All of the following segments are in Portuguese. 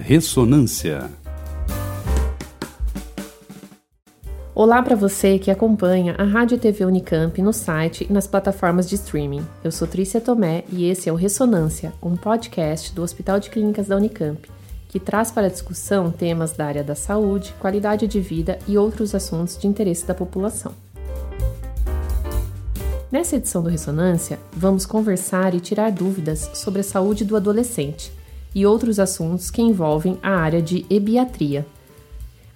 Ressonância. Olá para você que acompanha a Rádio TV Unicamp no site e nas plataformas de streaming. Eu sou Trícia Tomé e esse é o Ressonância, um podcast do Hospital de Clínicas da Unicamp, que traz para discussão temas da área da saúde, qualidade de vida e outros assuntos de interesse da população. Nessa edição do Ressonância, vamos conversar e tirar dúvidas sobre a saúde do adolescente e outros assuntos que envolvem a área de ebiatria.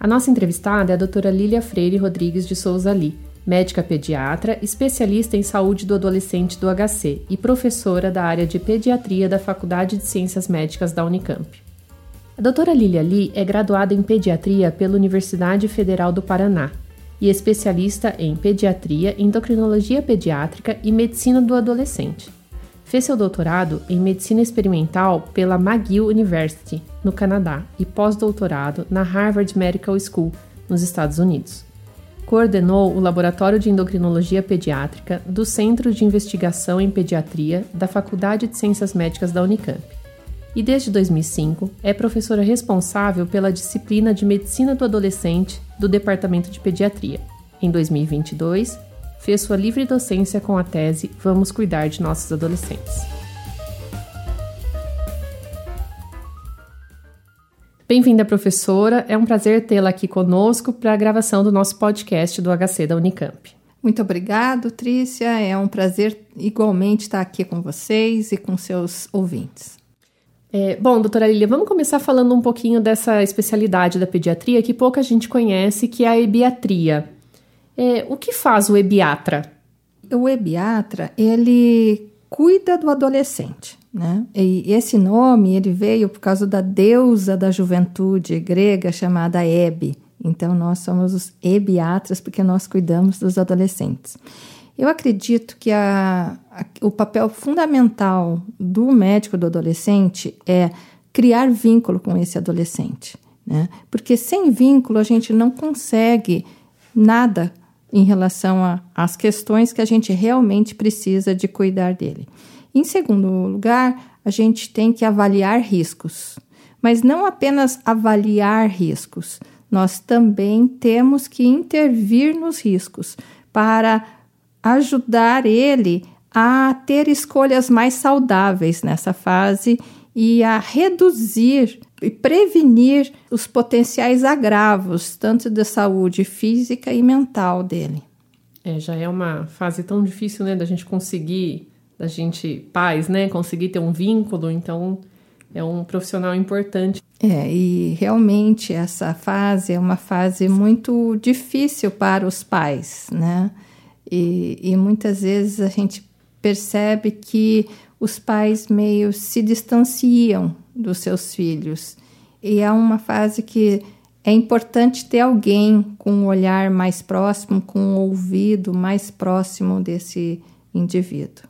A nossa entrevistada é a doutora Lília Freire Rodrigues de Souza Li, médica pediatra, especialista em saúde do adolescente do HC e professora da área de pediatria da Faculdade de Ciências Médicas da Unicamp. A doutora Lília Li é graduada em pediatria pela Universidade Federal do Paraná e especialista em pediatria, endocrinologia pediátrica e medicina do adolescente. Fez seu doutorado em medicina experimental pela McGill University, no Canadá, e pós-doutorado na Harvard Medical School, nos Estados Unidos. Coordenou o Laboratório de Endocrinologia Pediátrica do Centro de Investigação em Pediatria da Faculdade de Ciências Médicas da Unicamp e desde 2005 é professora responsável pela disciplina de Medicina do Adolescente do Departamento de Pediatria. Em 2022, fez sua livre docência com a tese Vamos Cuidar de Nossos Adolescentes. Bem-vinda, professora. É um prazer tê-la aqui conosco para a gravação do nosso podcast do HC da Unicamp. Muito obrigado, Trícia. É um prazer igualmente estar aqui com vocês e com seus ouvintes. É, bom, doutora Lilia, vamos começar falando um pouquinho dessa especialidade da pediatria que pouca gente conhece, que é a ebiatria. É, o que faz o ebiatra? O ebiatra, ele cuida do adolescente, né? E esse nome, ele veio por causa da deusa da juventude grega chamada Hebe. Então, nós somos os ebiatras porque nós cuidamos dos adolescentes. Eu acredito que a, a, o papel fundamental do médico do adolescente é criar vínculo com esse adolescente, né? Porque sem vínculo a gente não consegue nada em relação às questões que a gente realmente precisa de cuidar dele. Em segundo lugar, a gente tem que avaliar riscos, mas não apenas avaliar riscos, nós também temos que intervir nos riscos para ajudar ele a ter escolhas mais saudáveis nessa fase e a reduzir e prevenir os potenciais agravos, tanto da saúde física e mental dele. É, já é uma fase tão difícil, né, da gente conseguir, da gente, pais, né, conseguir ter um vínculo, então é um profissional importante. É, e realmente essa fase é uma fase muito difícil para os pais, né? E, e muitas vezes a gente percebe que os pais meio se distanciam dos seus filhos. E é uma fase que é importante ter alguém com um olhar mais próximo, com um ouvido mais próximo desse indivíduo.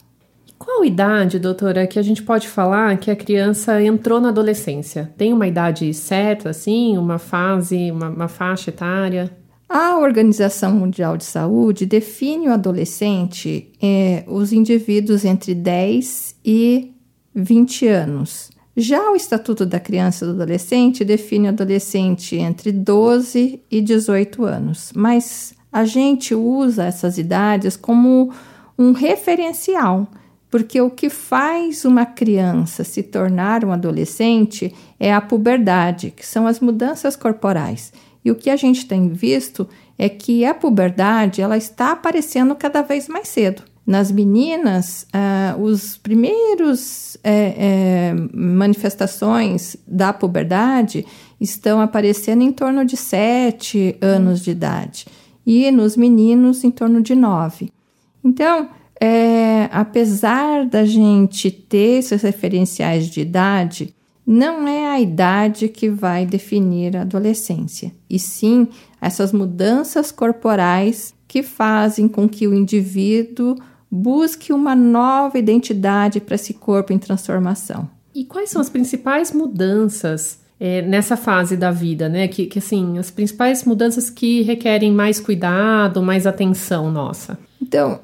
Qual idade, doutora, que a gente pode falar que a criança entrou na adolescência? Tem uma idade certa, assim, uma fase, uma, uma faixa etária? A Organização Mundial de Saúde define o adolescente é, os indivíduos entre 10 e 20 anos. Já o Estatuto da Criança e do Adolescente define o adolescente entre 12 e 18 anos, mas a gente usa essas idades como um referencial, porque o que faz uma criança se tornar um adolescente é a puberdade, que são as mudanças corporais. E o que a gente tem visto é que a puberdade ela está aparecendo cada vez mais cedo. Nas meninas, uh, os primeiros é, é, manifestações da puberdade estão aparecendo em torno de 7 anos de idade e nos meninos em torno de 9. Então, é, apesar da gente ter esses referenciais de idade, não é a idade que vai definir a adolescência, e sim essas mudanças corporais que fazem com que o indivíduo busque uma nova identidade para esse corpo em transformação. E quais são as principais mudanças é, nessa fase da vida, né? Que, que assim, as principais mudanças que requerem mais cuidado, mais atenção nossa. Então,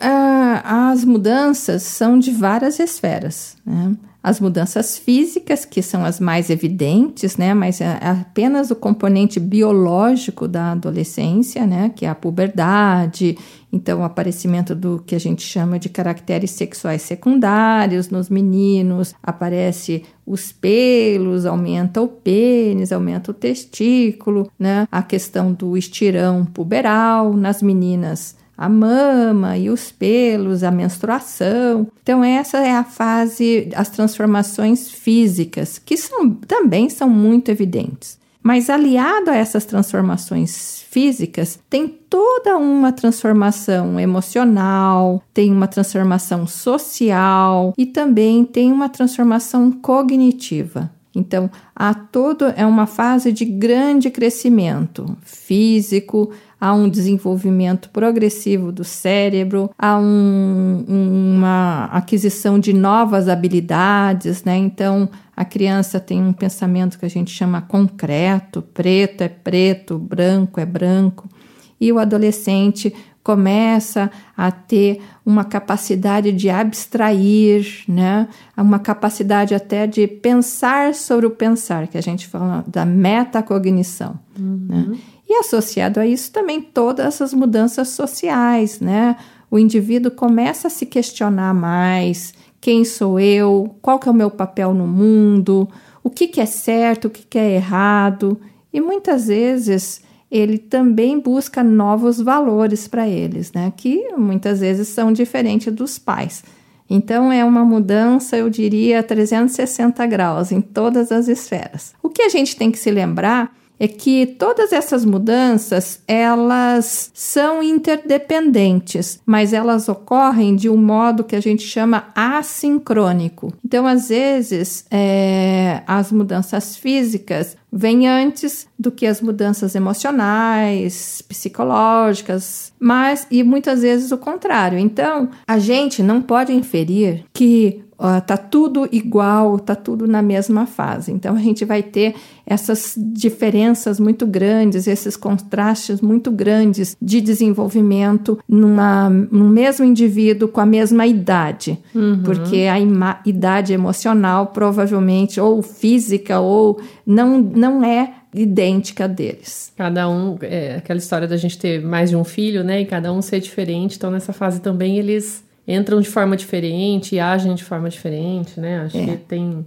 as mudanças são de várias esferas. Né? As mudanças físicas, que são as mais evidentes, né? Mas é apenas o componente biológico da adolescência, né? Que é a puberdade, então o aparecimento do que a gente chama de caracteres sexuais secundários nos meninos, aparece os pelos, aumenta o pênis, aumenta o testículo, né? A questão do estirão puberal nas meninas a mama e os pelos, a menstruação. Então, essa é a fase, as transformações físicas, que são, também são muito evidentes. Mas aliado a essas transformações físicas, tem toda uma transformação emocional, tem uma transformação social e também tem uma transformação cognitiva. Então, há todo é uma fase de grande crescimento físico, há um desenvolvimento progressivo do cérebro, há um, uma aquisição de novas habilidades, né? Então, a criança tem um pensamento que a gente chama concreto, preto é preto, branco é branco, e o adolescente começa a ter uma capacidade de abstrair, né? Uma capacidade até de pensar sobre o pensar, que a gente fala da metacognição, uhum. né? E associado a isso também todas as mudanças sociais, né? O indivíduo começa a se questionar mais: quem sou eu? Qual que é o meu papel no mundo? O que, que é certo? O que, que é errado? E muitas vezes ele também busca novos valores para eles, né? Que muitas vezes são diferentes dos pais. Então é uma mudança, eu diria, 360 graus em todas as esferas. O que a gente tem que se lembrar é que todas essas mudanças elas são interdependentes, mas elas ocorrem de um modo que a gente chama assincrônico. Então, às vezes, é, as mudanças físicas vêm antes do que as mudanças emocionais, psicológicas, mas e muitas vezes o contrário. Então, a gente não pode inferir que uh, tá tudo igual, tá tudo na mesma fase. Então a gente vai ter essas diferenças muito grandes, esses contrastes muito grandes de desenvolvimento numa, no mesmo indivíduo com a mesma idade, uhum. porque a idade emocional provavelmente ou física ou não não é idêntica deles. Cada um, é aquela história da gente ter mais de um filho, né? E cada um ser diferente. Então, nessa fase também eles entram de forma diferente e agem de forma diferente, né? Acho é. que tem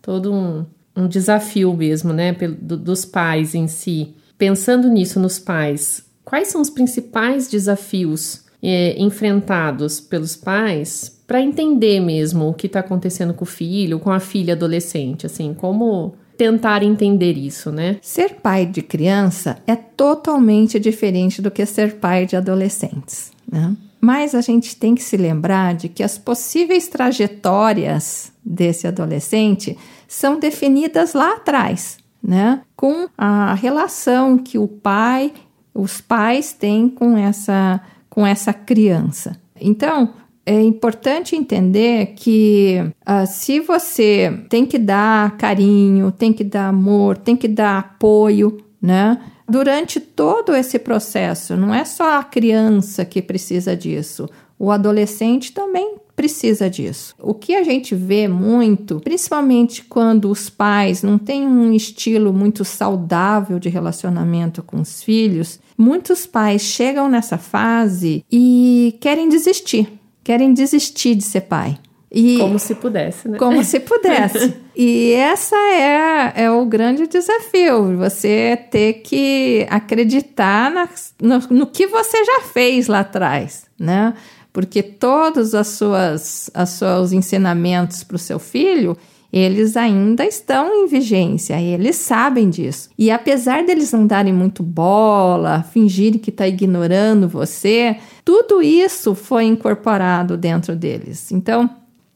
todo um, um desafio mesmo, né, do, dos pais em si. Pensando nisso nos pais, quais são os principais desafios é, enfrentados pelos pais para entender mesmo o que está acontecendo com o filho, com a filha adolescente, assim, como tentar entender isso, né? Ser pai de criança é totalmente diferente do que ser pai de adolescentes, né? Mas a gente tem que se lembrar de que as possíveis trajetórias desse adolescente são definidas lá atrás, né? Com a relação que o pai, os pais têm com essa, com essa criança. Então, é importante entender que uh, se você tem que dar carinho, tem que dar amor, tem que dar apoio, né? durante todo esse processo. Não é só a criança que precisa disso, o adolescente também precisa disso. O que a gente vê muito, principalmente quando os pais não têm um estilo muito saudável de relacionamento com os filhos, muitos pais chegam nessa fase e querem desistir, querem desistir de ser pai. E como se pudesse, né? Como se pudesse. e essa é, é o grande desafio, você ter que acreditar na, no, no que você já fez lá atrás, né? Porque todos as suas, as seus ensinamentos para o seu filho, eles ainda estão em vigência, eles sabem disso. E apesar deles não darem muito bola, fingirem que está ignorando você, tudo isso foi incorporado dentro deles. Então,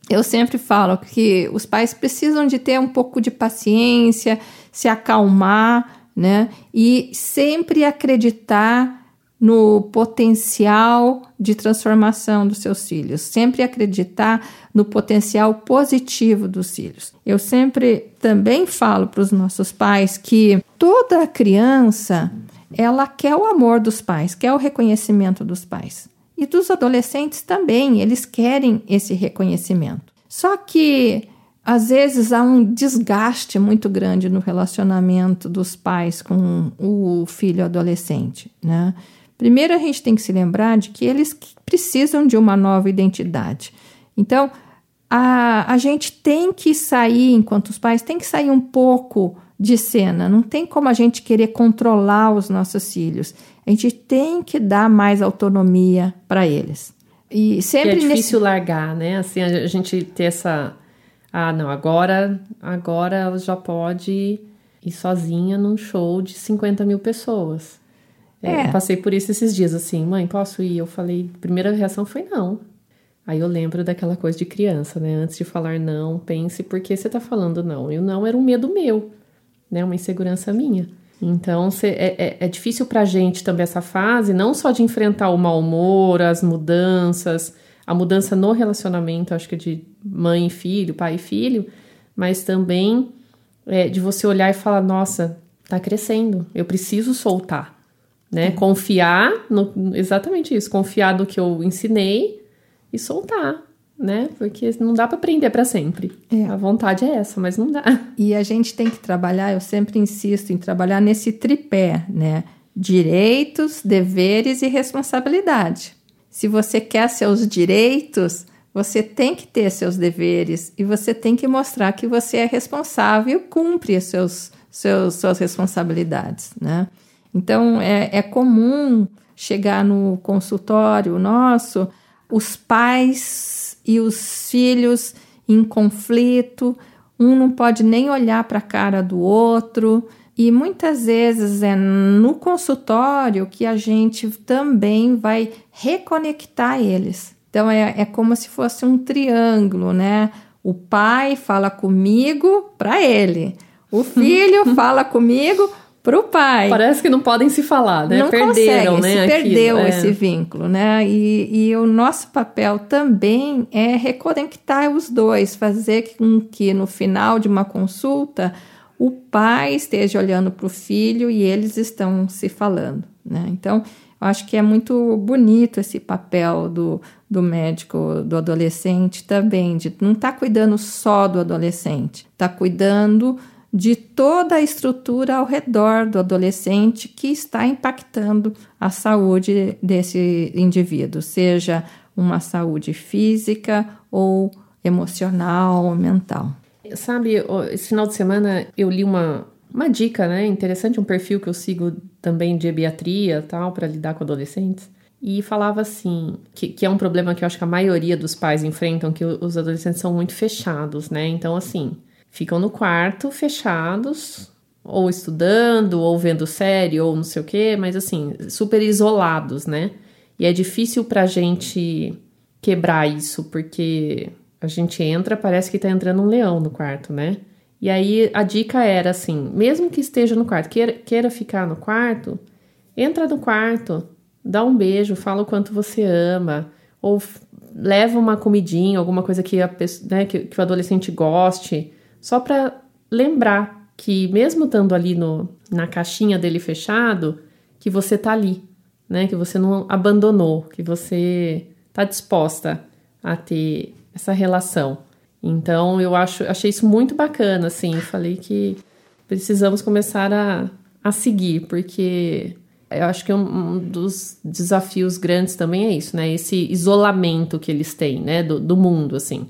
eu sempre falo que os pais precisam de ter um pouco de paciência, se acalmar, né? E sempre acreditar no potencial de transformação dos seus filhos, sempre acreditar no potencial positivo dos filhos. Eu sempre também falo para os nossos pais que toda criança ela quer o amor dos pais, quer o reconhecimento dos pais. E dos adolescentes também, eles querem esse reconhecimento. Só que às vezes há um desgaste muito grande no relacionamento dos pais com o filho adolescente, né? Primeiro a gente tem que se lembrar de que eles precisam de uma nova identidade. Então, a, a gente tem que sair, enquanto os pais, tem que sair um pouco de cena. Não tem como a gente querer controlar os nossos filhos. A gente tem que dar mais autonomia para eles. E sempre e é difícil nesse... largar, né? Assim, a gente ter essa. Ah, não, agora, agora ela já pode ir sozinha num show de 50 mil pessoas. É, é. passei por isso esses dias, assim, mãe, posso ir? Eu falei, a primeira reação foi não. Aí eu lembro daquela coisa de criança, né? Antes de falar não, pense por que você tá falando não. E o não era um medo meu, né? Uma insegurança minha. Então, cê, é, é, é difícil pra gente também essa fase, não só de enfrentar o mau humor, as mudanças, a mudança no relacionamento, acho que de mãe e filho, pai e filho, mas também é, de você olhar e falar: nossa, tá crescendo, eu preciso soltar, né? Confiar no, exatamente isso, confiar no que eu ensinei e soltar, né? Porque não dá para aprender para sempre. É. A vontade é essa, mas não dá. E a gente tem que trabalhar, eu sempre insisto em trabalhar nesse tripé, né? Direitos, deveres e responsabilidade. Se você quer seus direitos, você tem que ter seus deveres e você tem que mostrar que você é responsável e cumpre seus, seus, suas responsabilidades, né? Então, é, é comum chegar no consultório nosso os pais e os filhos em conflito, um não pode nem olhar para a cara do outro. E muitas vezes é no consultório que a gente também vai reconectar eles. Então é, é como se fosse um triângulo, né? O pai fala comigo para ele, o filho fala comigo para o pai. Parece que não podem se falar, né? Não Perderam, consegue, né? Se perdeu é. esse vínculo, né? E, e o nosso papel também é reconectar os dois, fazer com que no final de uma consulta o pai esteja olhando para o filho e eles estão se falando, né? Então, eu acho que é muito bonito esse papel do, do médico, do adolescente também, de não estar tá cuidando só do adolescente, está cuidando de toda a estrutura ao redor do adolescente que está impactando a saúde desse indivíduo, seja uma saúde física ou emocional ou mental. Sabe, esse final de semana eu li uma, uma dica, né, interessante, um perfil que eu sigo também de ebiatria, tal, para lidar com adolescentes. E falava assim, que, que é um problema que eu acho que a maioria dos pais enfrentam, que os adolescentes são muito fechados, né? Então, assim, ficam no quarto fechados, ou estudando, ou vendo série, ou não sei o quê, mas assim, super isolados, né? E é difícil pra gente quebrar isso, porque a gente entra, parece que tá entrando um leão no quarto, né? E aí a dica era assim: mesmo que esteja no quarto, queira, queira ficar no quarto, entra no quarto, dá um beijo, fala o quanto você ama, ou leva uma comidinha, alguma coisa que, a, né, que, que o adolescente goste só para lembrar que mesmo estando ali no, na caixinha dele fechado, que você tá ali, né? Que você não abandonou, que você tá disposta a ter essa relação. Então eu acho, achei isso muito bacana, assim. Falei que precisamos começar a, a seguir, porque eu acho que um, um, dos desafios grandes também é isso, né? Esse isolamento que eles têm, né? Do, do mundo, assim.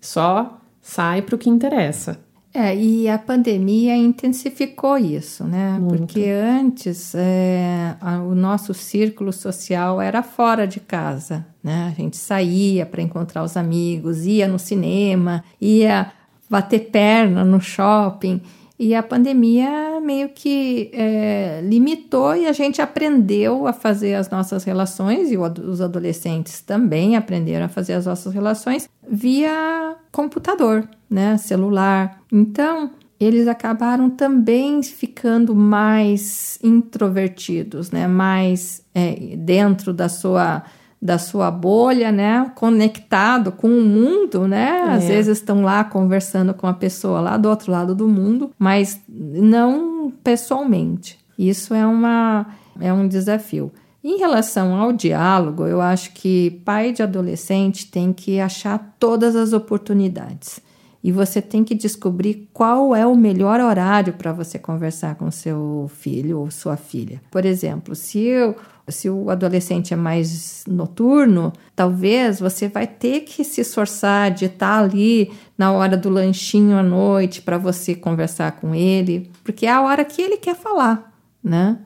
Só sai para o que interessa. É, e a pandemia intensificou isso, né? Muito. Porque antes é, a, o nosso círculo social era fora de casa, né? A gente saía para encontrar os amigos, ia no cinema, ia bater perna no shopping. E a pandemia meio que é, limitou e a gente aprendeu a fazer as nossas relações, e os adolescentes também aprenderam a fazer as nossas relações via computador, né, celular. Então, eles acabaram também ficando mais introvertidos, né, mais é, dentro da sua da sua bolha, né? Conectado com o mundo, né? Às é. vezes estão lá conversando com a pessoa lá do outro lado do mundo, mas não pessoalmente. Isso é uma é um desafio. Em relação ao diálogo, eu acho que pai de adolescente tem que achar todas as oportunidades. E você tem que descobrir qual é o melhor horário para você conversar com seu filho ou sua filha. Por exemplo, se eu se o adolescente é mais noturno, talvez você vai ter que se esforçar de estar ali na hora do lanchinho à noite para você conversar com ele, porque é a hora que ele quer falar, né?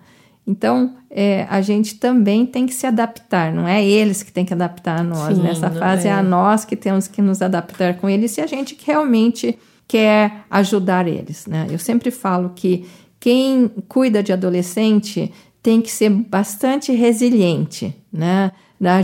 Então, é, a gente também tem que se adaptar, não é eles que têm que adaptar a nós. Sim, Nessa fase é. é a nós que temos que nos adaptar com eles se a gente realmente quer ajudar eles. Né? Eu sempre falo que quem cuida de adolescente tem que ser bastante resiliente, né?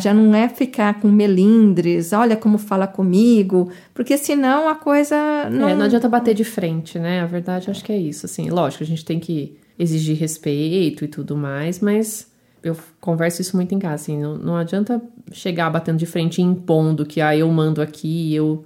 Já não é ficar com melindres, olha como fala comigo, porque senão a coisa não. É, não adianta bater de frente, né? A verdade acho que é isso. Assim, lógico, a gente tem que exigir respeito e tudo mais, mas eu converso isso muito em casa, assim, não, não adianta chegar batendo de frente e impondo que ah, eu mando aqui, eu.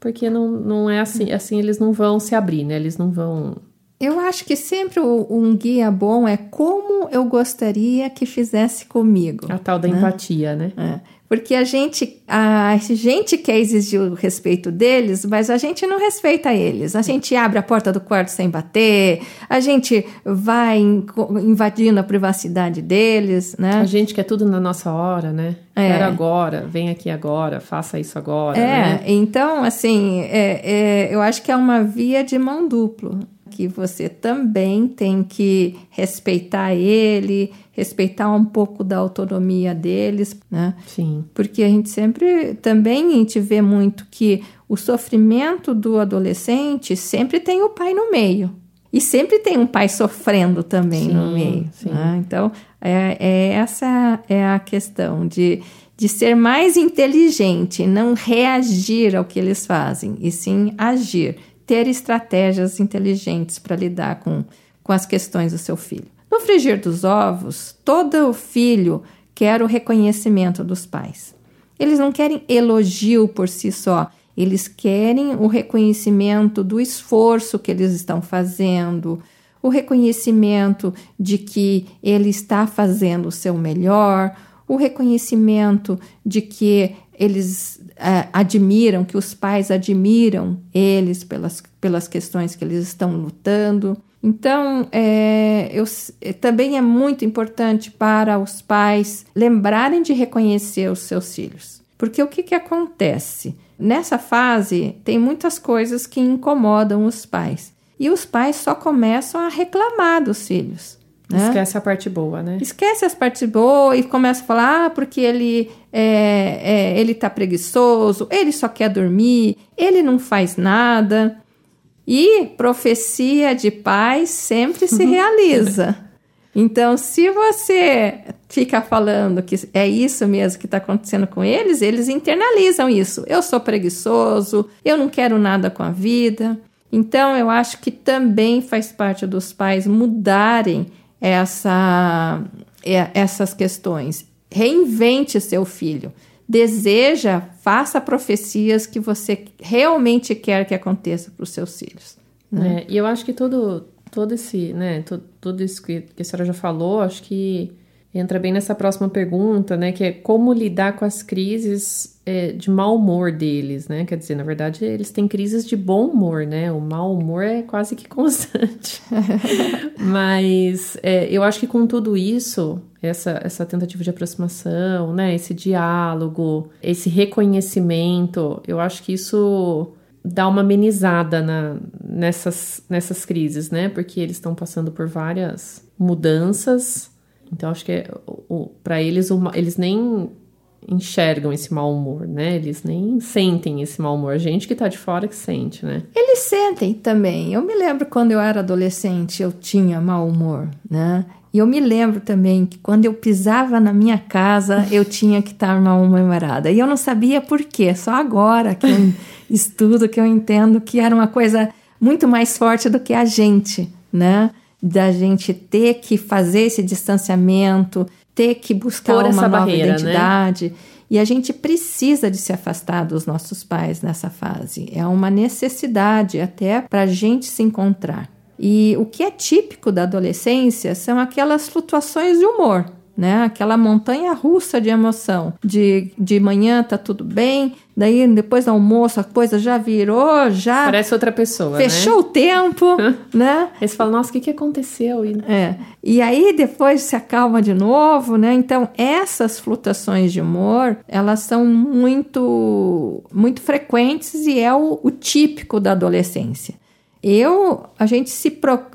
Porque não, não é assim, assim eles não vão se abrir, né? Eles não vão eu acho que sempre um guia bom é como eu gostaria que fizesse comigo. A tal da né? empatia, né? É. Porque a gente, a gente quer exigir o respeito deles, mas a gente não respeita eles. A gente abre a porta do quarto sem bater, a gente vai invadindo a privacidade deles, né? A gente quer tudo na nossa hora, né? É. Quero agora, vem aqui agora, faça isso agora. É, né? então, assim, é, é, eu acho que é uma via de mão dupla que você também tem que respeitar ele, respeitar um pouco da autonomia deles, né? Sim. Porque a gente sempre também a gente vê muito que o sofrimento do adolescente sempre tem o pai no meio. E sempre tem um pai sofrendo também sim, no meio. Né? Então, é, é, essa é a questão de, de ser mais inteligente, não reagir ao que eles fazem, e sim agir ter estratégias inteligentes para lidar com, com as questões do seu filho. No frigir dos ovos, todo filho quer o reconhecimento dos pais. Eles não querem elogio por si só, eles querem o reconhecimento do esforço que eles estão fazendo, o reconhecimento de que ele está fazendo o seu melhor, o reconhecimento de que eles é, admiram, que os pais admiram eles pelas, pelas questões que eles estão lutando. Então, é, eu, é, também é muito importante para os pais lembrarem de reconhecer os seus filhos. Porque o que, que acontece? Nessa fase, tem muitas coisas que incomodam os pais. E os pais só começam a reclamar dos filhos. Né? Esquece a parte boa, né? Esquece as partes boas e começa a falar, ah, porque ele é, é, ele tá preguiçoso, ele só quer dormir, ele não faz nada. E profecia de paz sempre se realiza. Então, se você fica falando que é isso mesmo que está acontecendo com eles, eles internalizam isso. Eu sou preguiçoso, eu não quero nada com a vida. Então, eu acho que também faz parte dos pais mudarem essa, é, essas questões. Reinvente seu filho. Deseja, faça profecias que você realmente quer que aconteça para os seus filhos. Né? É, e eu acho que todo, todo esse, né, todo, tudo isso que, que a senhora já falou, acho que entra bem nessa próxima pergunta, né? Que é como lidar com as crises é, de mau humor deles, né? Quer dizer, na verdade, eles têm crises de bom humor, né? O mau humor é quase que constante. Mas é, eu acho que com tudo isso, essa, essa tentativa de aproximação, né? Esse diálogo, esse reconhecimento, eu acho que isso dá uma amenizada na, nessas, nessas crises, né? Porque eles estão passando por várias mudanças então acho que é, para eles eles nem enxergam esse mau humor, né? Eles nem sentem esse mau humor. A gente que tá de fora que sente, né? Eles sentem também. Eu me lembro quando eu era adolescente, eu tinha mau humor, né? E eu me lembro também que quando eu pisava na minha casa, eu tinha que estar mal-humorada. E eu não sabia por quê, só agora que eu estudo, que eu entendo que era uma coisa muito mais forte do que a gente, né? Da gente ter que fazer esse distanciamento, ter que buscar Por uma nova barreira, né? identidade. Né? E a gente precisa de se afastar dos nossos pais nessa fase. É uma necessidade até para a gente se encontrar. E o que é típico da adolescência são aquelas flutuações de humor. Né? Aquela montanha russa de emoção. De, de manhã tá tudo bem, daí depois do almoço a coisa já virou, já. Parece outra pessoa. Fechou né? o tempo, né? Aí você fala, nossa, o que, que aconteceu? E... É. E aí depois se acalma de novo, né? Então, essas flutuações de humor, elas são muito, muito frequentes e é o, o típico da adolescência. Eu, a gente se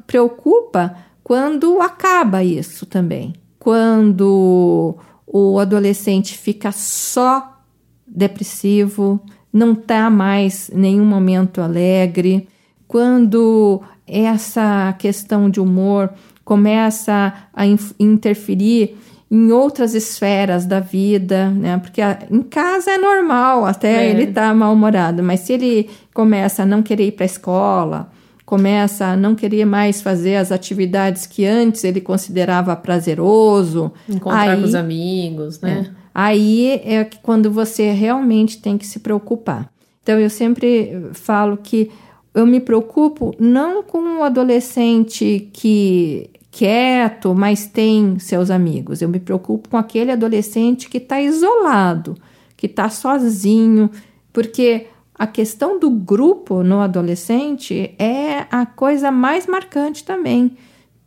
preocupa quando acaba isso também quando o adolescente fica só depressivo, não está mais nenhum momento alegre, quando essa questão de humor começa a interferir em outras esferas da vida, né? Porque a, em casa é normal, até é. ele tá mal-humorado, mas se ele começa a não querer ir para a escola, começa a não querer mais fazer as atividades que antes ele considerava prazeroso. Encontrar aí, com os amigos, né? É, aí é quando você realmente tem que se preocupar. Então, eu sempre falo que eu me preocupo não com o adolescente que quieto, mas tem seus amigos. Eu me preocupo com aquele adolescente que está isolado, que está sozinho, porque a questão do grupo no adolescente é a coisa mais marcante também.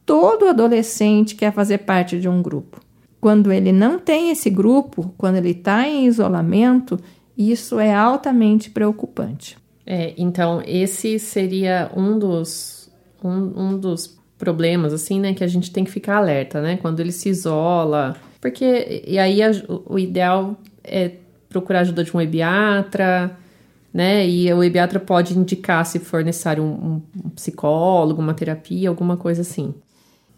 Todo adolescente quer fazer parte de um grupo. Quando ele não tem esse grupo, quando ele está em isolamento, isso é altamente preocupante. É, então, esse seria um dos, um, um dos problemas, assim, né, que a gente tem que ficar alerta, né, quando ele se isola. Porque, e aí a, o ideal é procurar ajuda de um ebiatra, né? E o ebiatra pode indicar se for necessário um, um psicólogo, uma terapia, alguma coisa assim.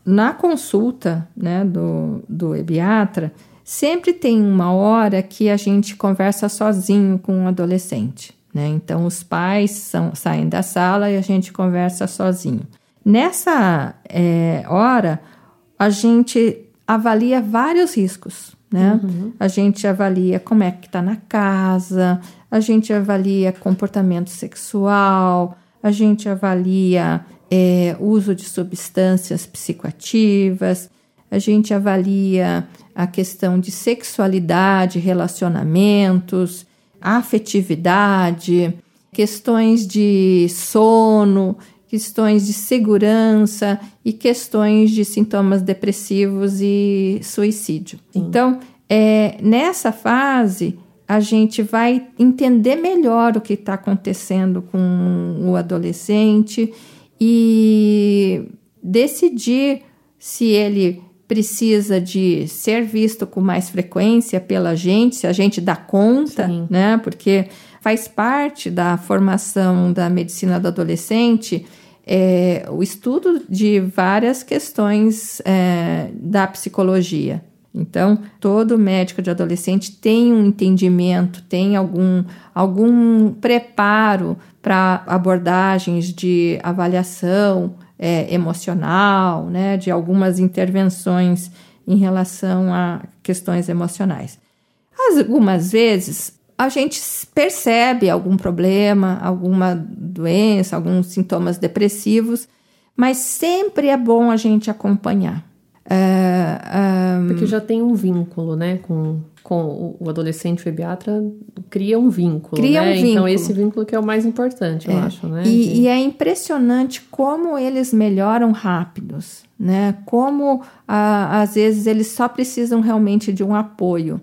Na consulta, né, do, do ebiatra, sempre tem uma hora que a gente conversa sozinho com um adolescente, né? Então os pais são, saem da sala e a gente conversa sozinho. Nessa é, hora, a gente avalia vários riscos, né? Uhum. A gente avalia como é que está na casa, a gente avalia comportamento sexual, a gente avalia é, uso de substâncias psicoativas, a gente avalia a questão de sexualidade, relacionamentos, afetividade, questões de sono, questões de segurança e questões de sintomas depressivos e suicídio. Sim. Então, é, nessa fase, a gente vai entender melhor o que está acontecendo com o adolescente e decidir se ele precisa de ser visto com mais frequência pela gente, se a gente dá conta, Sim. né? Porque faz parte da formação da medicina do adolescente é, o estudo de várias questões é, da psicologia. Então, todo médico de adolescente tem um entendimento, tem algum, algum preparo para abordagens de avaliação é, emocional, né, de algumas intervenções em relação a questões emocionais. Algumas vezes a gente percebe algum problema, alguma doença, alguns sintomas depressivos, mas sempre é bom a gente acompanhar. É, um... Porque já tem um vínculo, né, com, com o adolescente o pediatra, cria um vínculo, cria né? Um vínculo. Então esse vínculo que é o mais importante, eu é. acho, né? E, de... e, é impressionante como eles melhoram rápidos, né? Como ah, às vezes eles só precisam realmente de um apoio.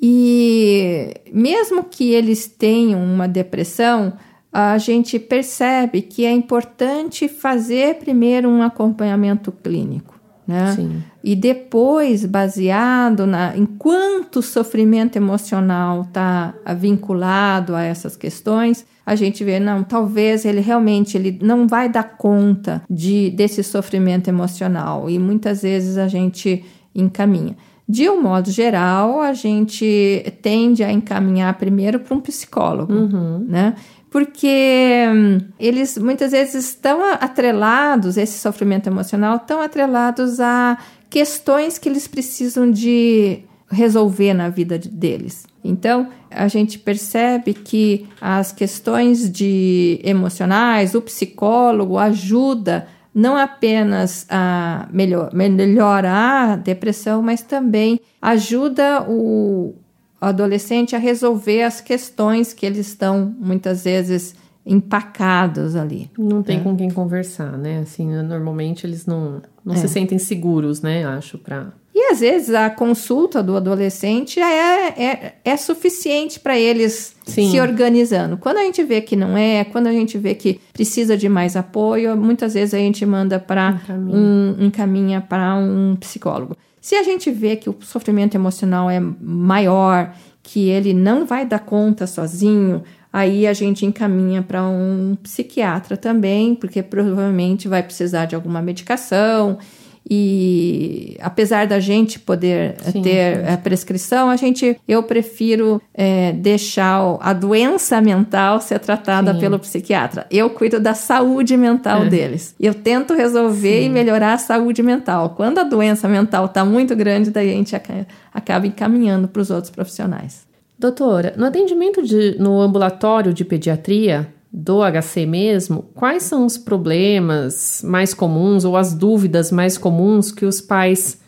E mesmo que eles tenham uma depressão, a gente percebe que é importante fazer primeiro um acompanhamento clínico né? Sim. E depois, baseado na enquanto o sofrimento emocional está vinculado a essas questões, a gente vê não, talvez ele realmente ele não vai dar conta de desse sofrimento emocional e muitas vezes a gente encaminha. De um modo geral, a gente tende a encaminhar primeiro para um psicólogo, uhum. né? Porque hum, eles muitas vezes estão atrelados, esse sofrimento emocional, estão atrelados a questões que eles precisam de resolver na vida deles. Então, a gente percebe que as questões de emocionais, o psicólogo ajuda não apenas a melhor, melhora a depressão, mas também ajuda o adolescente a resolver as questões que eles estão muitas vezes empacados ali. Não tem é. com quem conversar, né? Assim, normalmente eles não, não é. se sentem seguros, né? Acho, para e às vezes a consulta do adolescente é, é, é suficiente para eles Sim. se organizando. Quando a gente vê que não é, quando a gente vê que precisa de mais apoio, muitas vezes a gente manda para um, encaminha para um psicólogo. Se a gente vê que o sofrimento emocional é maior, que ele não vai dar conta sozinho, aí a gente encaminha para um psiquiatra também, porque provavelmente vai precisar de alguma medicação. E apesar da gente poder eh, Sim, ter a prescrição, a gente eu prefiro é, deixar a doença mental ser tratada Sim. pelo psiquiatra. Eu cuido da saúde mental é. deles. Eu tento resolver Sim. e melhorar a saúde mental. Quando a doença mental está muito grande, daí a gente acaba encaminhando para os outros profissionais. Doutora, no atendimento de, no ambulatório de pediatria, do HC mesmo, quais são os problemas mais comuns ou as dúvidas mais comuns que os pais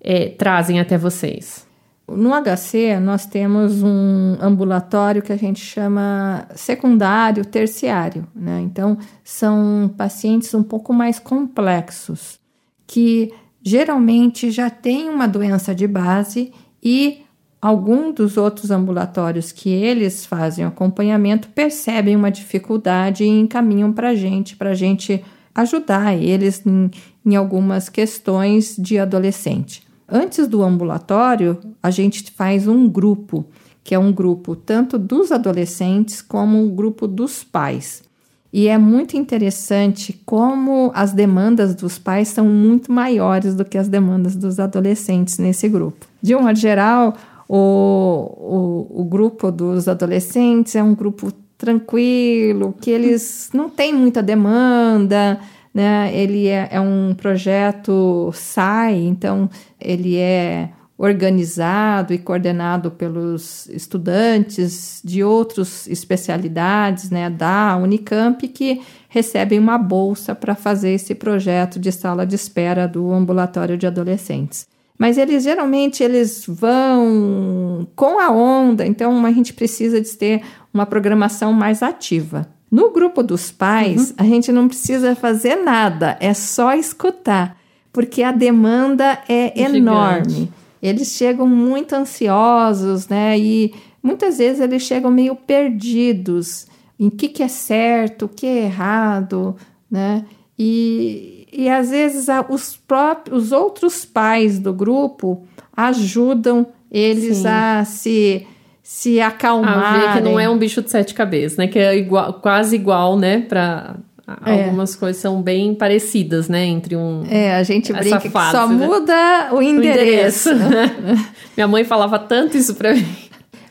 é, trazem até vocês? No HC, nós temos um ambulatório que a gente chama secundário, terciário. Né? Então, são pacientes um pouco mais complexos, que geralmente já têm uma doença de base e algum dos outros ambulatórios que eles fazem acompanhamento percebem uma dificuldade e encaminham para a gente, para a gente ajudar eles em, em algumas questões de adolescente. Antes do ambulatório, a gente faz um grupo, que é um grupo tanto dos adolescentes como um grupo dos pais. E é muito interessante como as demandas dos pais são muito maiores do que as demandas dos adolescentes nesse grupo. De um modo geral, o, o, o grupo dos adolescentes é um grupo tranquilo, que eles não têm muita demanda, né? Ele é, é um projeto SAI, então ele é organizado e coordenado pelos estudantes de outras especialidades, né, da Unicamp, que recebem uma bolsa para fazer esse projeto de sala de espera do ambulatório de adolescentes mas eles geralmente eles vão com a onda, então a gente precisa de ter uma programação mais ativa. No grupo dos pais, uhum. a gente não precisa fazer nada, é só escutar, porque a demanda é, é enorme. Eles chegam muito ansiosos, né? E muitas vezes eles chegam meio perdidos em o que, que é certo, o que é errado, né? E, e às vezes os próprios os outros pais do grupo ajudam eles Sim. a se se acalmar. A ver que não é um bicho de sete cabeças, né? Que é igual, quase igual, né? Para é. algumas coisas são bem parecidas, né? Entre um. É, a gente brinca fase, que só né? muda o endereço. O endereço. Minha mãe falava tanto isso para mim.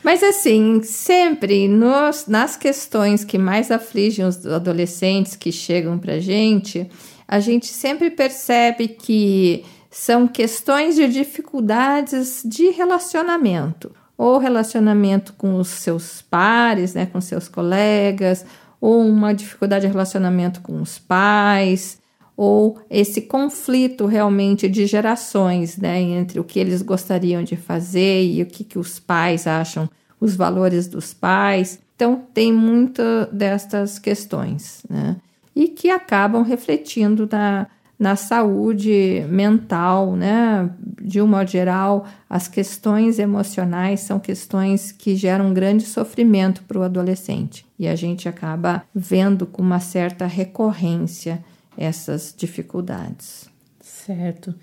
Mas assim, sempre nos, nas questões que mais afligem os adolescentes que chegam para gente, a gente sempre percebe que são questões de dificuldades de relacionamento, ou relacionamento com os seus pares, né, com seus colegas, ou uma dificuldade de relacionamento com os pais, ou esse conflito realmente de gerações, né, entre o que eles gostariam de fazer e o que, que os pais acham os valores dos pais. Então, tem muita destas questões, né? E que acabam refletindo na, na saúde mental, né? De um modo geral, as questões emocionais são questões que geram grande sofrimento para o adolescente e a gente acaba vendo com uma certa recorrência essas dificuldades. Certo.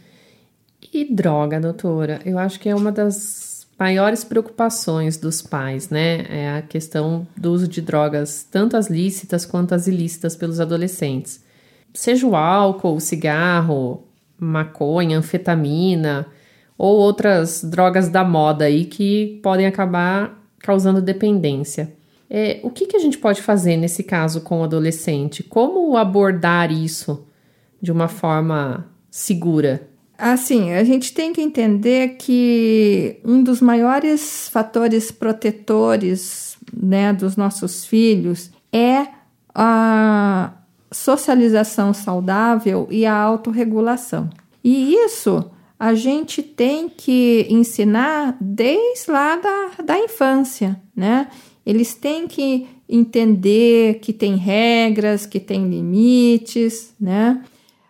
E droga, doutora? Eu acho que é uma das maiores preocupações dos pais, né? É a questão do uso de drogas, tanto as lícitas quanto as ilícitas pelos adolescentes. Seja o álcool, o cigarro, maconha, anfetamina ou outras drogas da moda aí que podem acabar causando dependência. É, o que, que a gente pode fazer nesse caso com o adolescente? Como abordar isso de uma forma segura? Assim, a gente tem que entender que um dos maiores fatores protetores né, dos nossos filhos é a socialização saudável e a autorregulação. E isso a gente tem que ensinar desde lá da, da infância, né? Eles têm que entender que tem regras, que tem limites, né?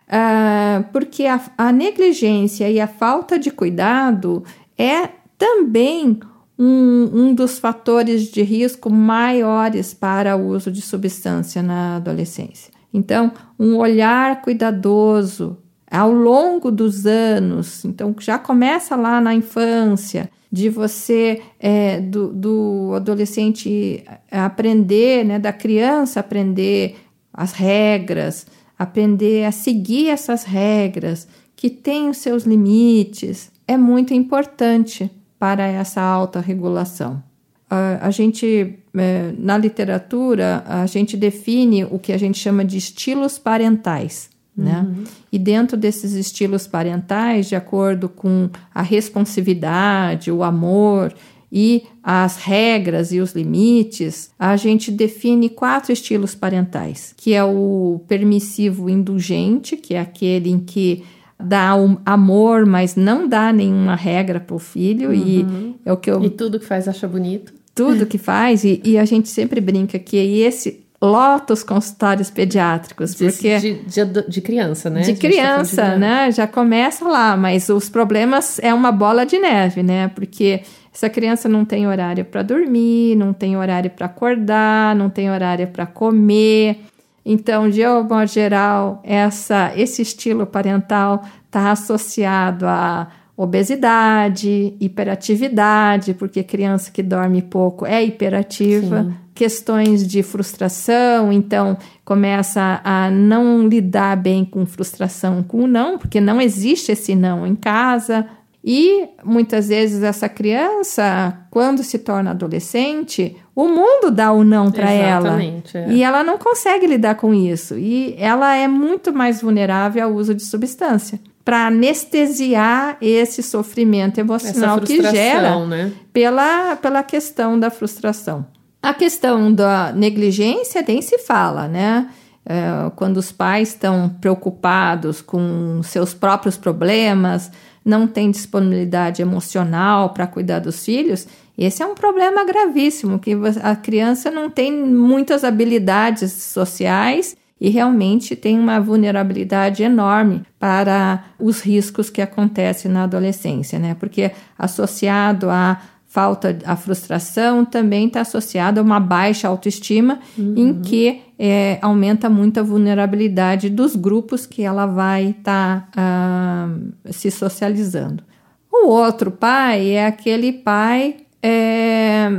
Ah, porque a, a negligência e a falta de cuidado é também um, um dos fatores de risco maiores para o uso de substância na adolescência. Então, um olhar cuidadoso ao longo dos anos, então já começa lá na infância, de você, é, do, do adolescente aprender, né, da criança aprender as regras, aprender a seguir essas regras, que tem os seus limites, é muito importante para essa alta regulação. A, a gente, é, na literatura, a gente define o que a gente chama de estilos parentais. Né? Uhum. E dentro desses estilos parentais, de acordo com a responsividade, o amor e as regras e os limites, a gente define quatro estilos parentais, que é o permissivo indulgente, que é aquele em que dá um amor, mas não dá nenhuma regra para o filho. Uhum. E é o que eu. E tudo que faz acha bonito. Tudo que faz, e, e a gente sempre brinca que esse lota os consultórios pediátricos. De, porque de, de, de criança, né? De tá criança, tá né? Já começa lá, mas os problemas é uma bola de neve, né? Porque essa criança não tem horário para dormir, não tem horário para acordar, não tem horário para comer. Então, de modo geral, essa, esse estilo parental está associado a obesidade, hiperatividade, porque criança que dorme pouco é hiperativa, Sim. questões de frustração, então começa a não lidar bem com frustração com o não, porque não existe esse não em casa, e muitas vezes essa criança, quando se torna adolescente, o mundo dá o não para ela. É. E ela não consegue lidar com isso. E ela é muito mais vulnerável ao uso de substância. Para anestesiar esse sofrimento emocional que gera né? pela, pela questão da frustração. A questão da negligência nem se fala, né? É, quando os pais estão preocupados com seus próprios problemas, não tem disponibilidade emocional para cuidar dos filhos, esse é um problema gravíssimo, que a criança não tem muitas habilidades sociais e realmente tem uma vulnerabilidade enorme para os riscos que acontecem na adolescência, né? Porque associado a falta, a frustração também está associada a uma baixa autoestima, uhum. em que é, aumenta muito a vulnerabilidade dos grupos que ela vai estar tá, uh, se socializando. O outro pai é aquele pai é,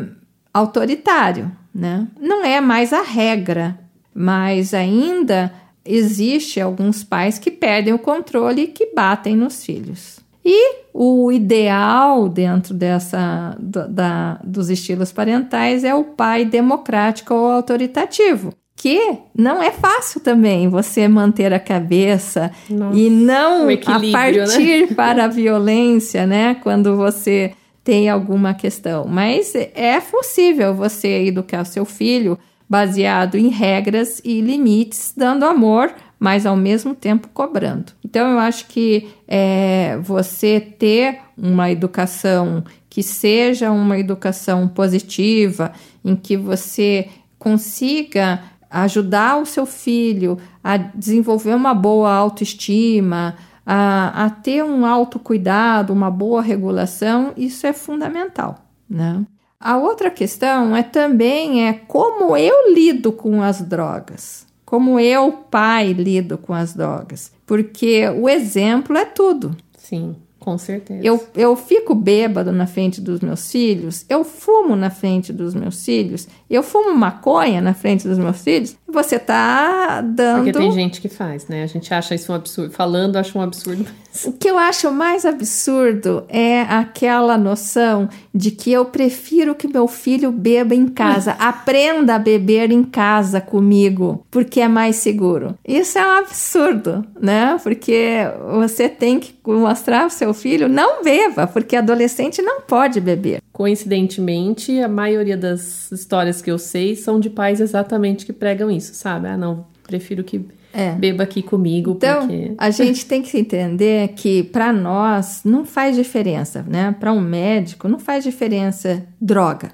autoritário, né? Não é mais a regra, mas ainda existe alguns pais que perdem o controle e que batem nos filhos. E o ideal dentro dessa da, dos estilos parentais é o pai democrático ou autoritativo, que não é fácil também você manter a cabeça Nossa, e não a né? partir né? para a violência, né? Quando você tem alguma questão. Mas é possível você educar o seu filho baseado em regras e limites, dando amor mas ao mesmo tempo cobrando. Então, eu acho que é, você ter uma educação que seja uma educação positiva, em que você consiga ajudar o seu filho a desenvolver uma boa autoestima, a, a ter um autocuidado, uma boa regulação, isso é fundamental, né? A outra questão é também é como eu lido com as drogas como eu, pai, lido com as drogas. Porque o exemplo é tudo. Sim. Com certeza. Eu, eu fico bêbado na frente dos meus filhos, eu fumo na frente dos meus filhos, eu fumo maconha na frente dos meus filhos, você tá dando. Porque tem gente que faz, né? A gente acha isso um absurdo. Falando, acha um absurdo. O que eu acho mais absurdo é aquela noção de que eu prefiro que meu filho beba em casa, aprenda a beber em casa comigo, porque é mais seguro. Isso é um absurdo, né? Porque você tem que mostrar ao seu filho não beba, porque adolescente não pode beber. Coincidentemente, a maioria das histórias que eu sei são de pais exatamente que pregam isso, sabe? Ah, não, prefiro que é. beba aqui comigo. Então, porque... a gente tem que entender que para nós não faz diferença, né? Para um médico não faz diferença droga.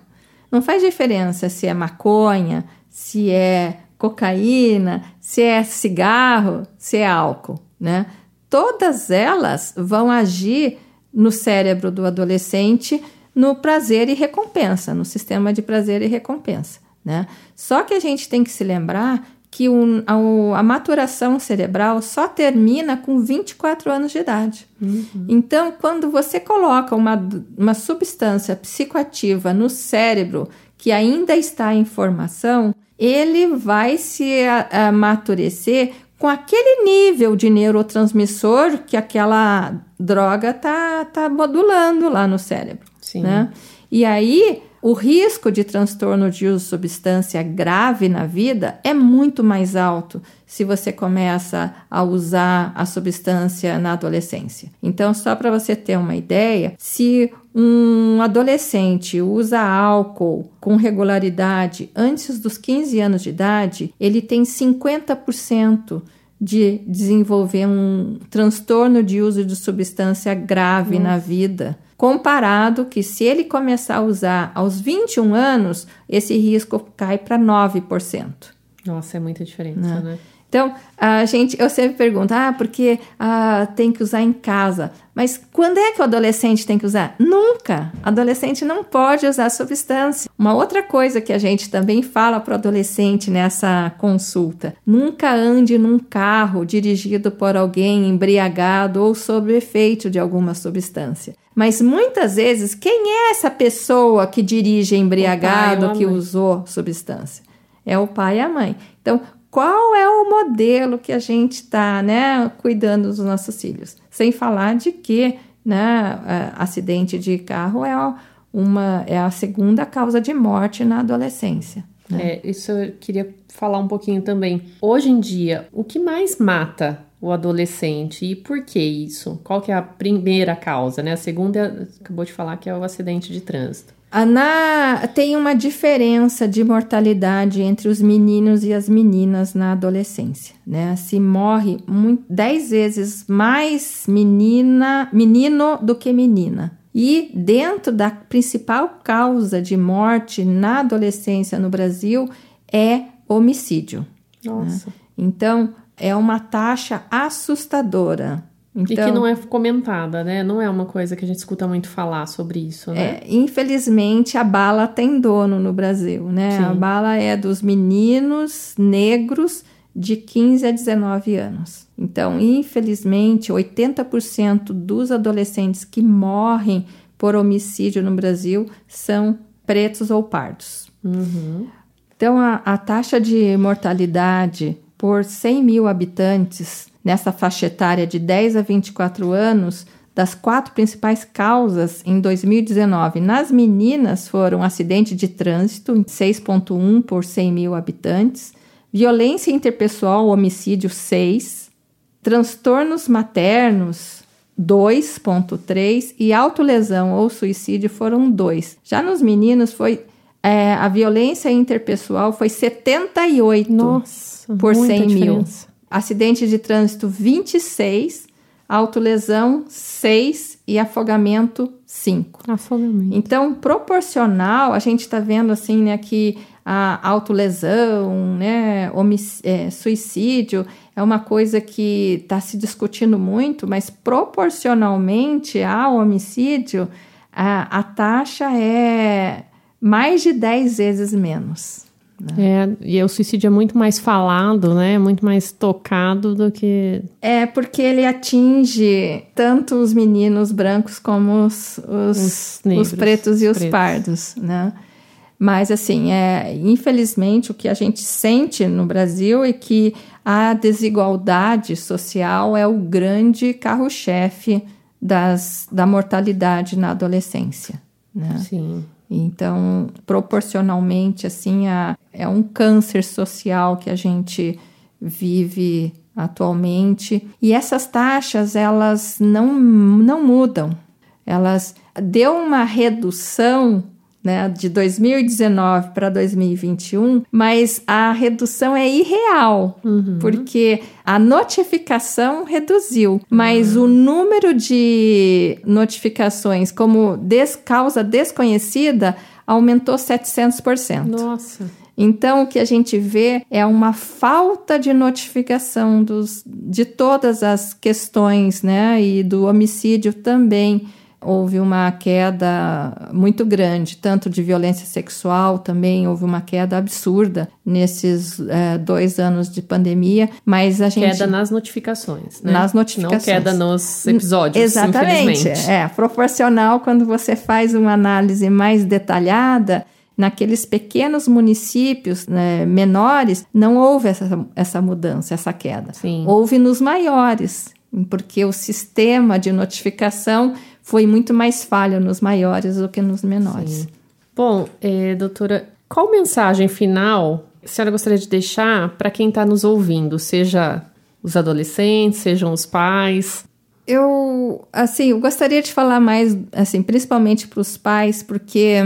Não faz diferença se é maconha, se é cocaína, se é cigarro, se é álcool, né? Todas elas vão agir no cérebro do adolescente no prazer e recompensa, no sistema de prazer e recompensa, né? Só que a gente tem que se lembrar que o, a, a, maturação cerebral só termina com 24 anos de idade. Uhum. Então, quando você coloca uma, uma substância psicoativa no cérebro que ainda está em formação, ele vai se amadurecer com aquele nível de neurotransmissor que aquela droga tá, tá modulando lá no cérebro. Sim. Né? E aí, o risco de transtorno de uso de substância grave na vida é muito mais alto se você começa a usar a substância na adolescência. Então, só para você ter uma ideia, se um adolescente usa álcool com regularidade antes dos 15 anos de idade, ele tem 50% de desenvolver um transtorno de uso de substância grave Nossa. na vida comparado que se ele começar a usar aos 21 anos, esse risco cai para 9%. Nossa, é muita diferença, né? né? Então, a gente, eu sempre pergunto, ah, porque ah, tem que usar em casa. Mas quando é que o adolescente tem que usar? Nunca! Adolescente não pode usar substância. Uma outra coisa que a gente também fala para o adolescente nessa consulta: nunca ande num carro dirigido por alguém embriagado ou sob efeito de alguma substância. Mas muitas vezes, quem é essa pessoa que dirige embriagado, que usou substância? É o pai e a mãe. Então, qual é o modelo que a gente está né, cuidando dos nossos filhos. Sem falar de que né, acidente de carro é, uma, é a segunda causa de morte na adolescência. Né? É, isso eu queria falar um pouquinho também. Hoje em dia, o que mais mata o adolescente e por que isso? Qual que é a primeira causa, né? A segunda, acabou de falar que é o acidente de trânsito. Na, tem uma diferença de mortalidade entre os meninos e as meninas na adolescência, né? Se morre 10 vezes mais menina, menino do que menina. E dentro da principal causa de morte na adolescência no Brasil é homicídio. Né? Nossa. Né? Então, é uma taxa assustadora. Então, e que então não é comentada, né? Não é uma coisa que a gente escuta muito falar sobre isso, né? É, infelizmente, a bala tem dono no Brasil, né? Sim. A bala é dos meninos negros de 15 a 19 anos. Então, infelizmente, 80% dos adolescentes que morrem por homicídio no Brasil são pretos ou pardos. Uhum. Então, a, a taxa de mortalidade por 100 mil habitantes nessa faixa etária de 10 a 24 anos, das quatro principais causas em 2019 nas meninas foram acidente de trânsito, 6,1 por 100 mil habitantes, violência interpessoal, homicídio, 6, transtornos maternos, 2,3 e autolesão ou suicídio foram 2. Já nos meninos foi é, a violência interpessoal foi 78 Nossa, por 100 diferença. mil. Acidente de trânsito 26, autolesão 6 e afogamento 5. Afogamento. Então, proporcional, a gente está vendo assim, né, que a autolesão, né, é, suicídio é uma coisa que está se discutindo muito, mas proporcionalmente ao homicídio, a, a taxa é mais de 10 vezes menos. Né? É, e o suicídio é muito mais falado, né? Muito mais tocado do que. É, porque ele atinge tanto os meninos brancos como os, os, os, negros, os pretos e os pretos. pardos, né? Mas, assim, é, infelizmente, o que a gente sente no Brasil é que a desigualdade social é o grande carro-chefe da mortalidade na adolescência. Né? Sim. Então, proporcionalmente, assim, a, é um câncer social que a gente vive atualmente. E essas taxas, elas não, não mudam. Elas deu uma redução né, de 2019 para 2021, mas a redução é irreal, uhum. porque a notificação reduziu, mas uhum. o número de notificações como des causa desconhecida aumentou 700%. Nossa. Então, o que a gente vê é uma falta de notificação dos, de todas as questões, né? E do homicídio também houve uma queda muito grande, tanto de violência sexual também houve uma queda absurda nesses é, dois anos de pandemia, mas a gente... Queda nas notificações, né? Nas notificações. Não queda nos episódios, Exatamente, é, proporcional quando você faz uma análise mais detalhada, naqueles pequenos municípios né, menores, não houve essa, essa mudança, essa queda. Sim. Houve nos maiores, porque o sistema de notificação foi muito mais falho nos maiores do que nos menores. Sim. Bom, é, doutora, qual mensagem final a senhora gostaria de deixar para quem está nos ouvindo, seja os adolescentes, sejam os pais? Eu, assim, eu gostaria de falar mais, assim, principalmente para os pais, porque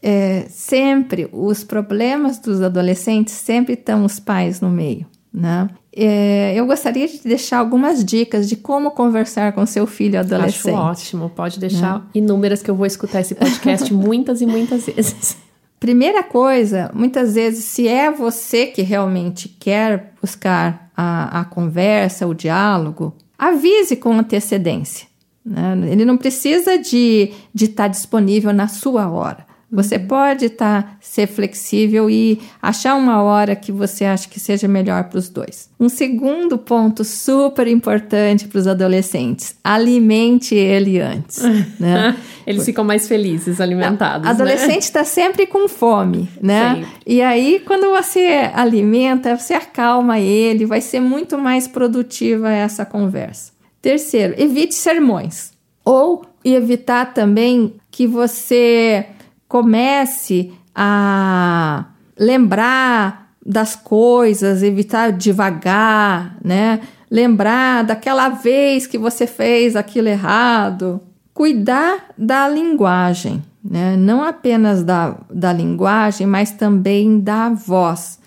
é, sempre os problemas dos adolescentes sempre estão os pais no meio, né? É, eu gostaria de deixar algumas dicas de como conversar com seu filho adolescente. Acho ótimo, pode deixar né? inúmeras que eu vou escutar esse podcast muitas e muitas vezes. Primeira coisa, muitas vezes, se é você que realmente quer buscar a, a conversa, o diálogo, avise com antecedência. Né? Ele não precisa de estar de tá disponível na sua hora. Você pode tá, ser flexível e achar uma hora que você acha que seja melhor para os dois. Um segundo ponto super importante para os adolescentes: alimente ele antes. né? Eles ficam mais felizes alimentados. O adolescente está né? Sempre com fome, né? Sempre. E aí, quando você alimenta, você acalma ele, vai ser muito mais produtiva essa conversa. Terceiro, evite sermões. Ou evitar também que você comece a lembrar das coisas, evitar devagar, né? Lembrar daquela vez que você fez aquilo errado. Cuidar da linguagem, né? Não apenas da, da linguagem, mas também da voz.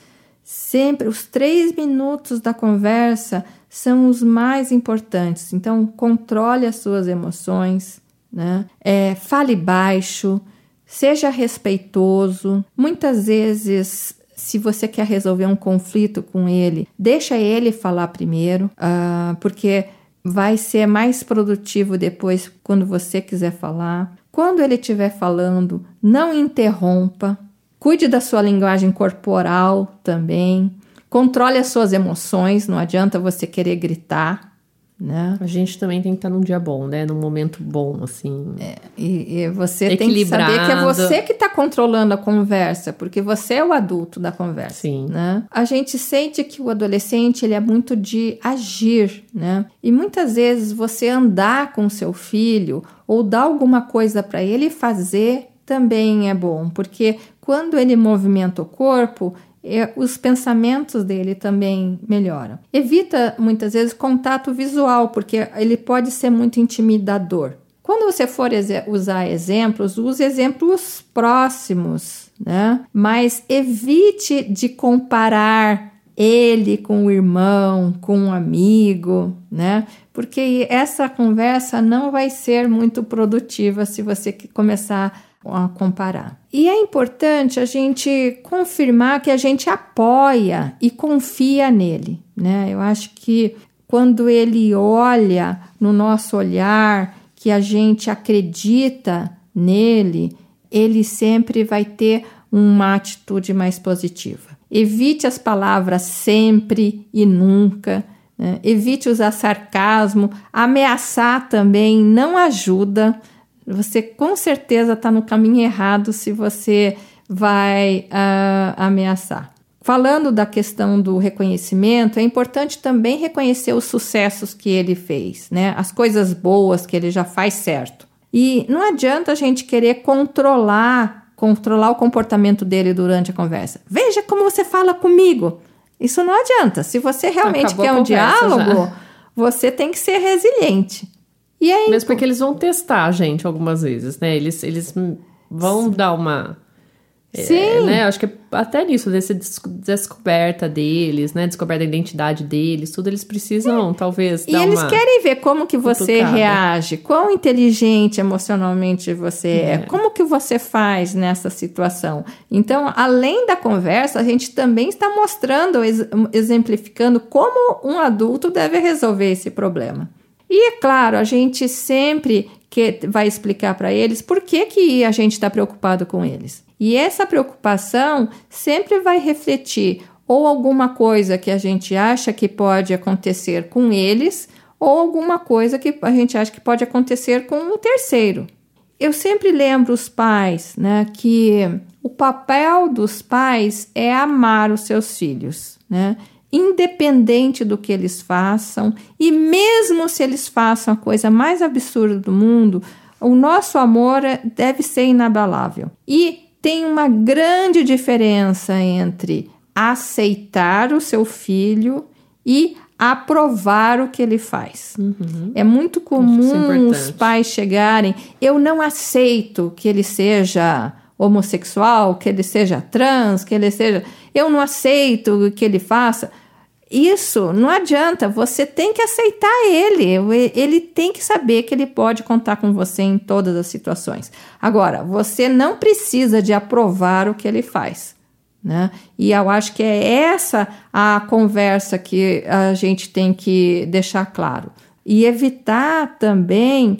Sempre os três minutos da conversa são os mais importantes. Então, controle as suas emoções, né? É, fale baixo, Seja respeitoso. Muitas vezes, se você quer resolver um conflito com ele, deixa ele falar primeiro, uh, porque vai ser mais produtivo depois quando você quiser falar. Quando ele estiver falando, não interrompa. Cuide da sua linguagem corporal também. Controle as suas emoções, não adianta você querer gritar né? A gente também tem que estar num dia bom, né? Num momento bom, assim. É, e, e, você tem que saber que é você que está controlando a conversa, porque você é o adulto da conversa. Sim. Né? A gente sente que o adolescente ele é muito de agir, né? E muitas vezes você andar com seu filho ou dar alguma coisa para ele fazer também é bom, porque quando ele movimenta o corpo, os pensamentos dele também melhoram. Evita muitas vezes contato visual, porque ele pode ser muito intimidador. Quando você for usar exemplos, use exemplos próximos, né? Mas evite de comparar ele com o irmão, com um amigo, né? Porque essa conversa não vai ser muito produtiva se você começar a comparar. E é importante a gente confirmar que a gente apoia e confia nele, né? Eu acho que quando ele olha no nosso olhar que a gente acredita nele, ele sempre vai ter uma atitude mais positiva. Evite as palavras sempre e nunca. Né? Evite usar sarcasmo. Ameaçar também não ajuda. Você com certeza está no caminho errado se você vai uh, ameaçar. Falando da questão do reconhecimento, é importante também reconhecer os sucessos que ele fez, né? As coisas boas que ele já faz certo. E não adianta a gente querer controlar, controlar o comportamento dele durante a conversa. Veja como você fala comigo. Isso não adianta. Se você realmente Acabou quer um diálogo, já. você tem que ser resiliente. E aí, Mesmo porque eles vão testar a gente algumas vezes, né? Eles, eles vão dar uma é, Sim. né? Acho que até nisso, dessa descoberta deles, né? Descoberta da identidade deles, tudo eles precisam, é. talvez, E eles querem ver como que você cutucada. reage, quão inteligente emocionalmente você é. é, como que você faz nessa situação. Então, além da conversa, a gente também está mostrando, exemplificando como um adulto deve resolver esse problema. E é claro, a gente sempre que vai explicar para eles por que, que a gente está preocupado com eles. E essa preocupação sempre vai refletir ou alguma coisa que a gente acha que pode acontecer com eles, ou alguma coisa que a gente acha que pode acontecer com um terceiro. Eu sempre lembro os pais, né, que o papel dos pais é amar os seus filhos, né? Independente do que eles façam, e mesmo se eles façam a coisa mais absurda do mundo, o nosso amor é, deve ser inabalável. E tem uma grande diferença entre aceitar o seu filho e aprovar o que ele faz. Uhum. É muito comum é os pais chegarem, eu não aceito que ele seja homossexual, que ele seja trans, que ele seja, eu não aceito que ele faça. Isso não adianta, você tem que aceitar ele, ele tem que saber que ele pode contar com você em todas as situações. Agora, você não precisa de aprovar o que ele faz. Né? E eu acho que é essa a conversa que a gente tem que deixar claro. E evitar também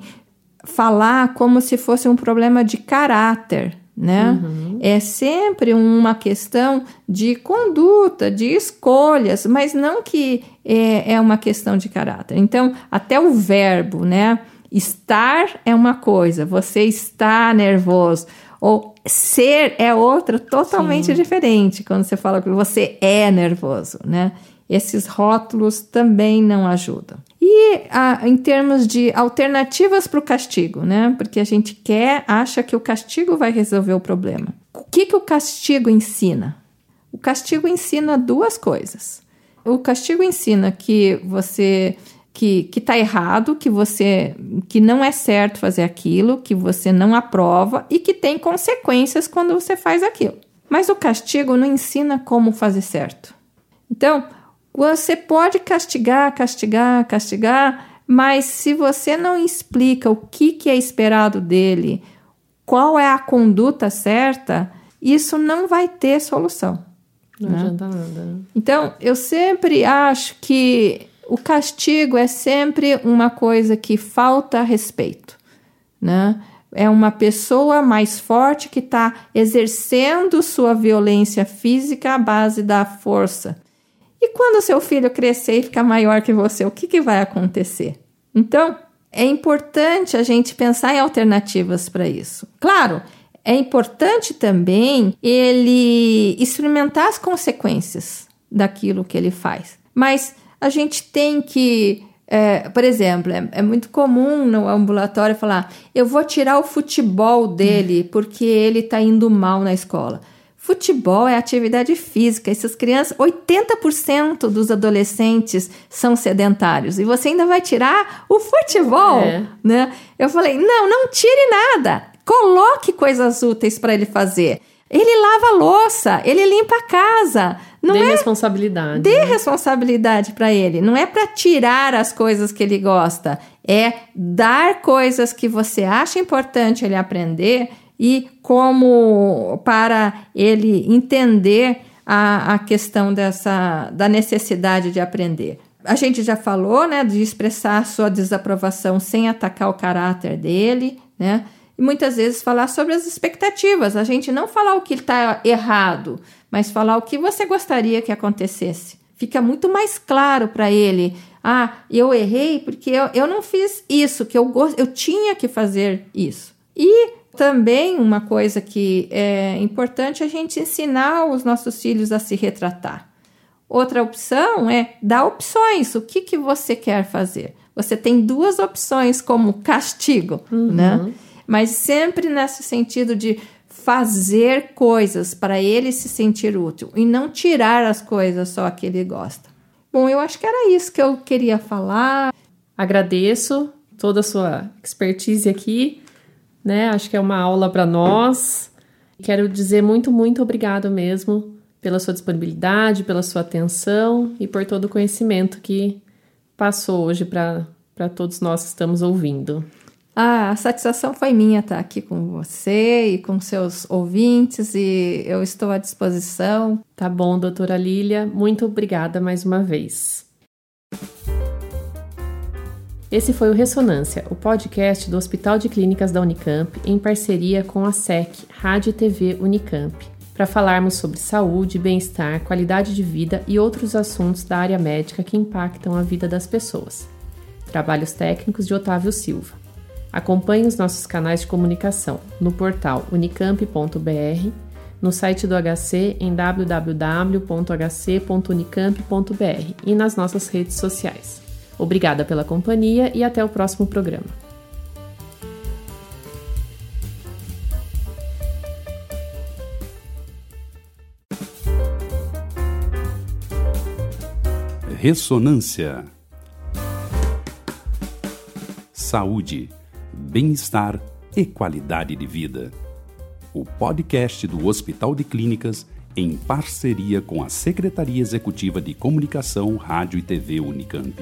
falar como se fosse um problema de caráter né? Uhum. É sempre uma questão de conduta, de escolhas, mas não que é, é uma questão de caráter. Então, até o verbo, né? Estar é uma coisa, você está nervoso. Ou ser é outra, totalmente Sim. diferente quando você fala que você é nervoso, né? Esses rótulos também não ajudam. E a, em termos de alternativas para o castigo, né? Porque a gente quer, acha que o castigo vai resolver o problema. O que, que o castigo ensina? O castigo ensina duas coisas. O castigo ensina que você que que está errado, que você que não é certo fazer aquilo, que você não aprova e que tem consequências quando você faz aquilo. Mas o castigo não ensina como fazer certo. Então, você pode castigar, castigar, castigar, mas se você não explica o que, que é esperado dele, qual é a conduta certa, isso não vai ter solução. Não né? adianta nada. Então, eu sempre acho que o castigo é sempre uma coisa que falta respeito, né? É uma pessoa mais forte que está exercendo sua violência física à base da força. E quando seu filho crescer e ficar maior que você, o que, que vai acontecer? Então, é importante a gente pensar em alternativas para isso. Claro, é importante também ele experimentar as consequências daquilo que ele faz. Mas a gente tem que, é, por exemplo, é, é, muito comum no ambulatório falar: eu vou tirar o futebol dele porque ele está indo mal na escola. Futebol é atividade física. Essas crianças, 80% dos adolescentes são sedentários. E você ainda vai tirar o futebol, é. né? Eu falei: "Não, não tire nada. Coloque coisas úteis para ele fazer. Ele lava louça, ele limpa a casa. Não dê é... responsabilidade. Dê né? responsabilidade para ele. Não é para tirar as coisas que ele gosta. É dar coisas que você acha importante ele aprender e como para ele entender a, a questão dessa da necessidade de aprender. A gente já falou, né, de expressar sua desaprovação sem atacar o caráter dele, né? E muitas vezes falar sobre as expectativas. A gente não falar o que está errado, mas falar o que você gostaria que acontecesse. Fica muito mais claro para ele. Ah, eu errei porque eu, eu não fiz isso, que eu, eu tinha que fazer isso. E também uma coisa que é importante é a gente ensinar os nossos filhos a se retratar. Outra opção é dar opções. O que, que você quer fazer? Você tem duas opções como castigo, uhum. né? Mas sempre nesse sentido de fazer coisas para ele se sentir útil e não tirar as coisas só que ele gosta. Bom, eu acho que era isso que eu queria falar. Agradeço toda a sua expertise aqui né? Acho que é uma aula para nós. Quero dizer muito, muito obrigado mesmo pela sua disponibilidade, pela sua atenção e por todo o conhecimento que passou hoje para todos nós que estamos ouvindo. Ah, a satisfação foi minha estar aqui com você e com seus ouvintes e eu estou à disposição. Tá bom, doutora Lília. Muito obrigada mais uma vez. Esse foi o Ressonância, o podcast do Hospital de Clínicas da Unicamp em parceria com a SEC, Rádio e TV Unicamp, para falarmos sobre saúde, bem-estar, qualidade de vida e outros assuntos da área médica que impactam a vida das pessoas. Trabalhos técnicos de Otávio Silva. Acompanhe os nossos canais de comunicação no portal unicamp.br, no site do HC em www.hc.unicamp.br e nas nossas redes sociais. Obrigada pela companhia e até o próximo programa. Ressonância Saúde bem-estar e qualidade de vida. O podcast do Hospital de Clínicas em parceria com a Secretaria Executiva de Comunicação, Rádio e TV Unicamp.